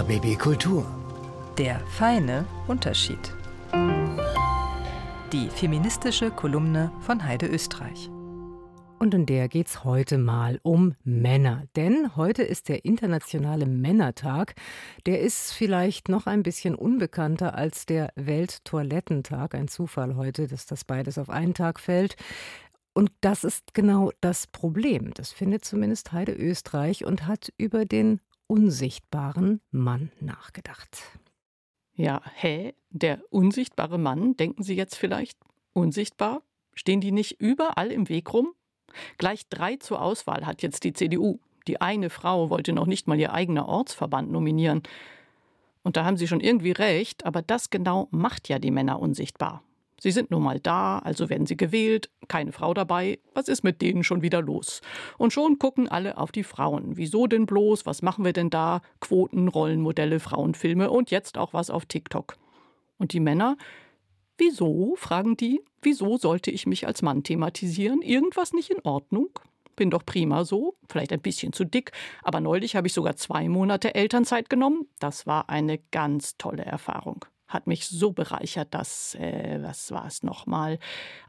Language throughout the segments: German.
RBB Kultur. Der feine Unterschied. Die feministische Kolumne von Heide Österreich. Und in der geht's heute mal um Männer. Denn heute ist der internationale Männertag. Der ist vielleicht noch ein bisschen unbekannter als der Welttoilettentag. Ein Zufall heute, dass das beides auf einen Tag fällt. Und das ist genau das Problem. Das findet zumindest Heide Österreich und hat über den unsichtbaren Mann nachgedacht. Ja, hä? Der unsichtbare Mann, denken Sie jetzt vielleicht? Unsichtbar? Stehen die nicht überall im Weg rum? Gleich drei zur Auswahl hat jetzt die CDU. Die eine Frau wollte noch nicht mal ihr eigener Ortsverband nominieren. Und da haben Sie schon irgendwie recht, aber das genau macht ja die Männer unsichtbar. Sie sind nun mal da, also werden sie gewählt, keine Frau dabei, was ist mit denen schon wieder los? Und schon gucken alle auf die Frauen. Wieso denn bloß? Was machen wir denn da? Quoten, Rollenmodelle, Frauenfilme und jetzt auch was auf TikTok. Und die Männer? Wieso? fragen die. Wieso sollte ich mich als Mann thematisieren? Irgendwas nicht in Ordnung? Bin doch prima so, vielleicht ein bisschen zu dick, aber neulich habe ich sogar zwei Monate Elternzeit genommen. Das war eine ganz tolle Erfahrung hat mich so bereichert, dass, äh, was war es nochmal?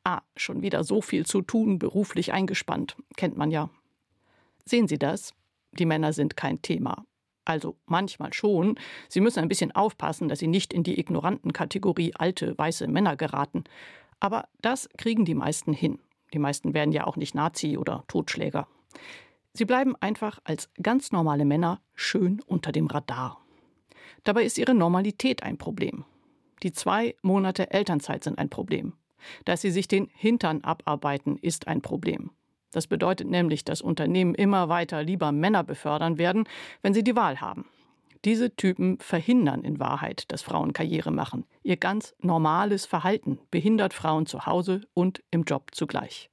Ah, schon wieder so viel zu tun, beruflich eingespannt. Kennt man ja. Sehen Sie das? Die Männer sind kein Thema. Also manchmal schon. Sie müssen ein bisschen aufpassen, dass sie nicht in die ignoranten Kategorie alte weiße Männer geraten. Aber das kriegen die meisten hin. Die meisten werden ja auch nicht Nazi oder Totschläger. Sie bleiben einfach als ganz normale Männer schön unter dem Radar. Dabei ist ihre Normalität ein Problem. Die zwei Monate Elternzeit sind ein Problem. Dass sie sich den Hintern abarbeiten, ist ein Problem. Das bedeutet nämlich, dass Unternehmen immer weiter lieber Männer befördern werden, wenn sie die Wahl haben. Diese Typen verhindern in Wahrheit, dass Frauen Karriere machen. Ihr ganz normales Verhalten behindert Frauen zu Hause und im Job zugleich.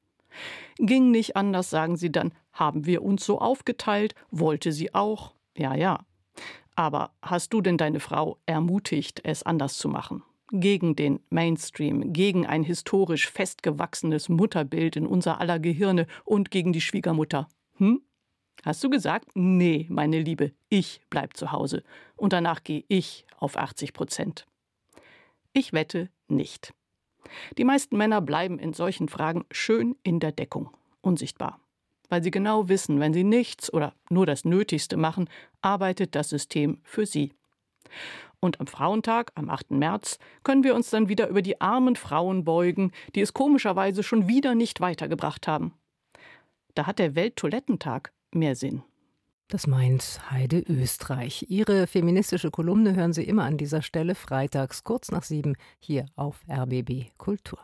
Ging nicht anders, sagen sie dann, haben wir uns so aufgeteilt, wollte sie auch. Ja, ja. Aber hast du denn deine Frau ermutigt, es anders zu machen? Gegen den Mainstream, gegen ein historisch festgewachsenes Mutterbild in unser aller Gehirne und gegen die Schwiegermutter. Hm? Hast du gesagt, nee, meine Liebe, ich bleib zu Hause und danach gehe ich auf 80 Prozent? Ich wette nicht. Die meisten Männer bleiben in solchen Fragen schön in der Deckung, unsichtbar weil sie genau wissen, wenn sie nichts oder nur das Nötigste machen, arbeitet das System für sie. Und am Frauentag, am 8. März, können wir uns dann wieder über die armen Frauen beugen, die es komischerweise schon wieder nicht weitergebracht haben. Da hat der Welttoilettentag mehr Sinn. Das meint Heide Österreich. Ihre feministische Kolumne hören Sie immer an dieser Stelle freitags kurz nach sieben hier auf RBB Kultur.